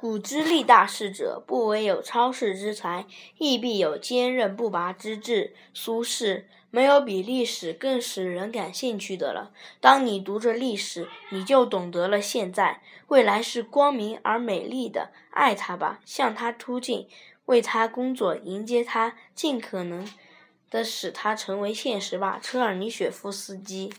古之立大事者不惟有超世之才亦必有坚韧不拔之志。苏轼没有比历史更使人感兴趣的了。当你读着历史你就懂得了现在未来是光明而美丽的爱它吧向它突进为它工作迎接它尽可能的使它成为现实吧。车尔尼雪夫斯基。